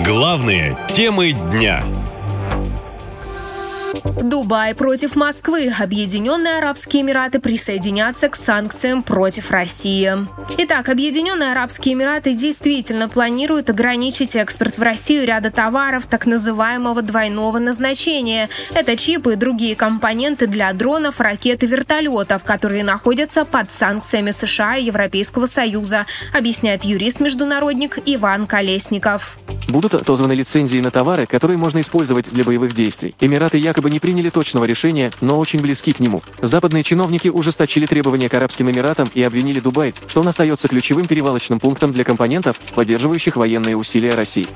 Главные темы дня. Дубай против Москвы. Объединенные Арабские Эмираты присоединятся к санкциям против России. Итак, Объединенные Арабские Эмираты действительно планируют ограничить экспорт в Россию ряда товаров так называемого двойного назначения. Это чипы и другие компоненты для дронов, ракет и вертолетов, которые находятся под санкциями США и Европейского Союза, объясняет юрист-международник Иван Колесников. Будут отозваны лицензии на товары, которые можно использовать для боевых действий. Эмираты якобы не приняли точного решения, но очень близки к нему. Западные чиновники ужесточили требования к Арабским Эмиратам и обвинили Дубай, что он остается ключевым перевалочным пунктом для компонентов, поддерживающих военные усилия России.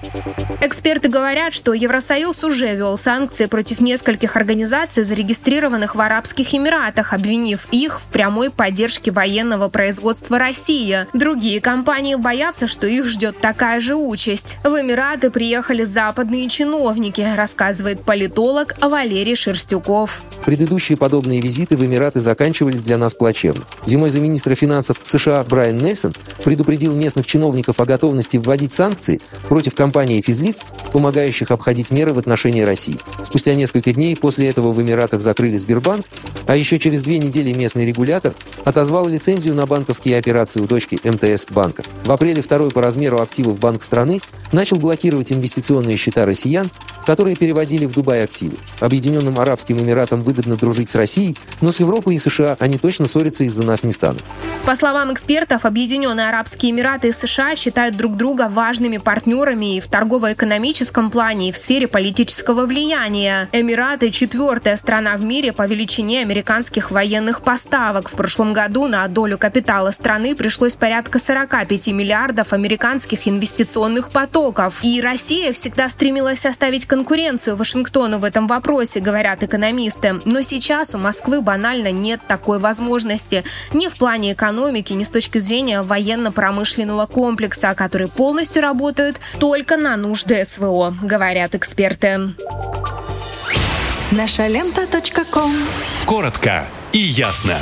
Эксперты говорят, что Евросоюз уже ввел санкции против нескольких организаций, зарегистрированных в Арабских Эмиратах, обвинив их в прямой поддержке военного производства России. Другие компании боятся, что их ждет такая же участь. В Эмираты приехали западные чиновники, рассказывает политолог Валерий Шерстюков. Предыдущие подобные визиты в Эмираты заканчивались для нас плачевно. Зимой за министра финансов США Брайан Нельсон предупредил местных чиновников о готовности вводить санкции против компании физлиц, помогающих обходить меры в отношении России. Спустя несколько дней после этого в Эмиратах закрыли Сбербанк, а еще через две недели местный регулятор отозвал лицензию на банковские операции у дочки МТС банка. В апреле второй по размеру активов банк страны начал блокировать инвестиционные счета россиян, которые переводили в Дубай активы. Объединенным Арабским Эмиратам выгодно дружить с Россией, но с Европой и США они точно ссориться из-за нас не станут. По словам экспертов, Объединенные Арабские Эмираты и США считают друг друга важными партнерами и в торгово-экономическом плане, и в сфере политического влияния. Эмираты – четвертая страна в мире по величине американских военных поставок. В прошлом году на долю капитала страны пришлось порядка 45 миллиардов американских инвестиционных потоков. И Россия всегда стремилась оставить конкуренцию Вашингтону в этом вопросе, говорят экономисты. Но сейчас у Москвы банально нет такой возможности. Ни в плане экономики, ни с точки зрения военно-промышленного комплекса, который полностью работает только на нужды СВО, говорят эксперты. Наша лента. Коротко и ясно.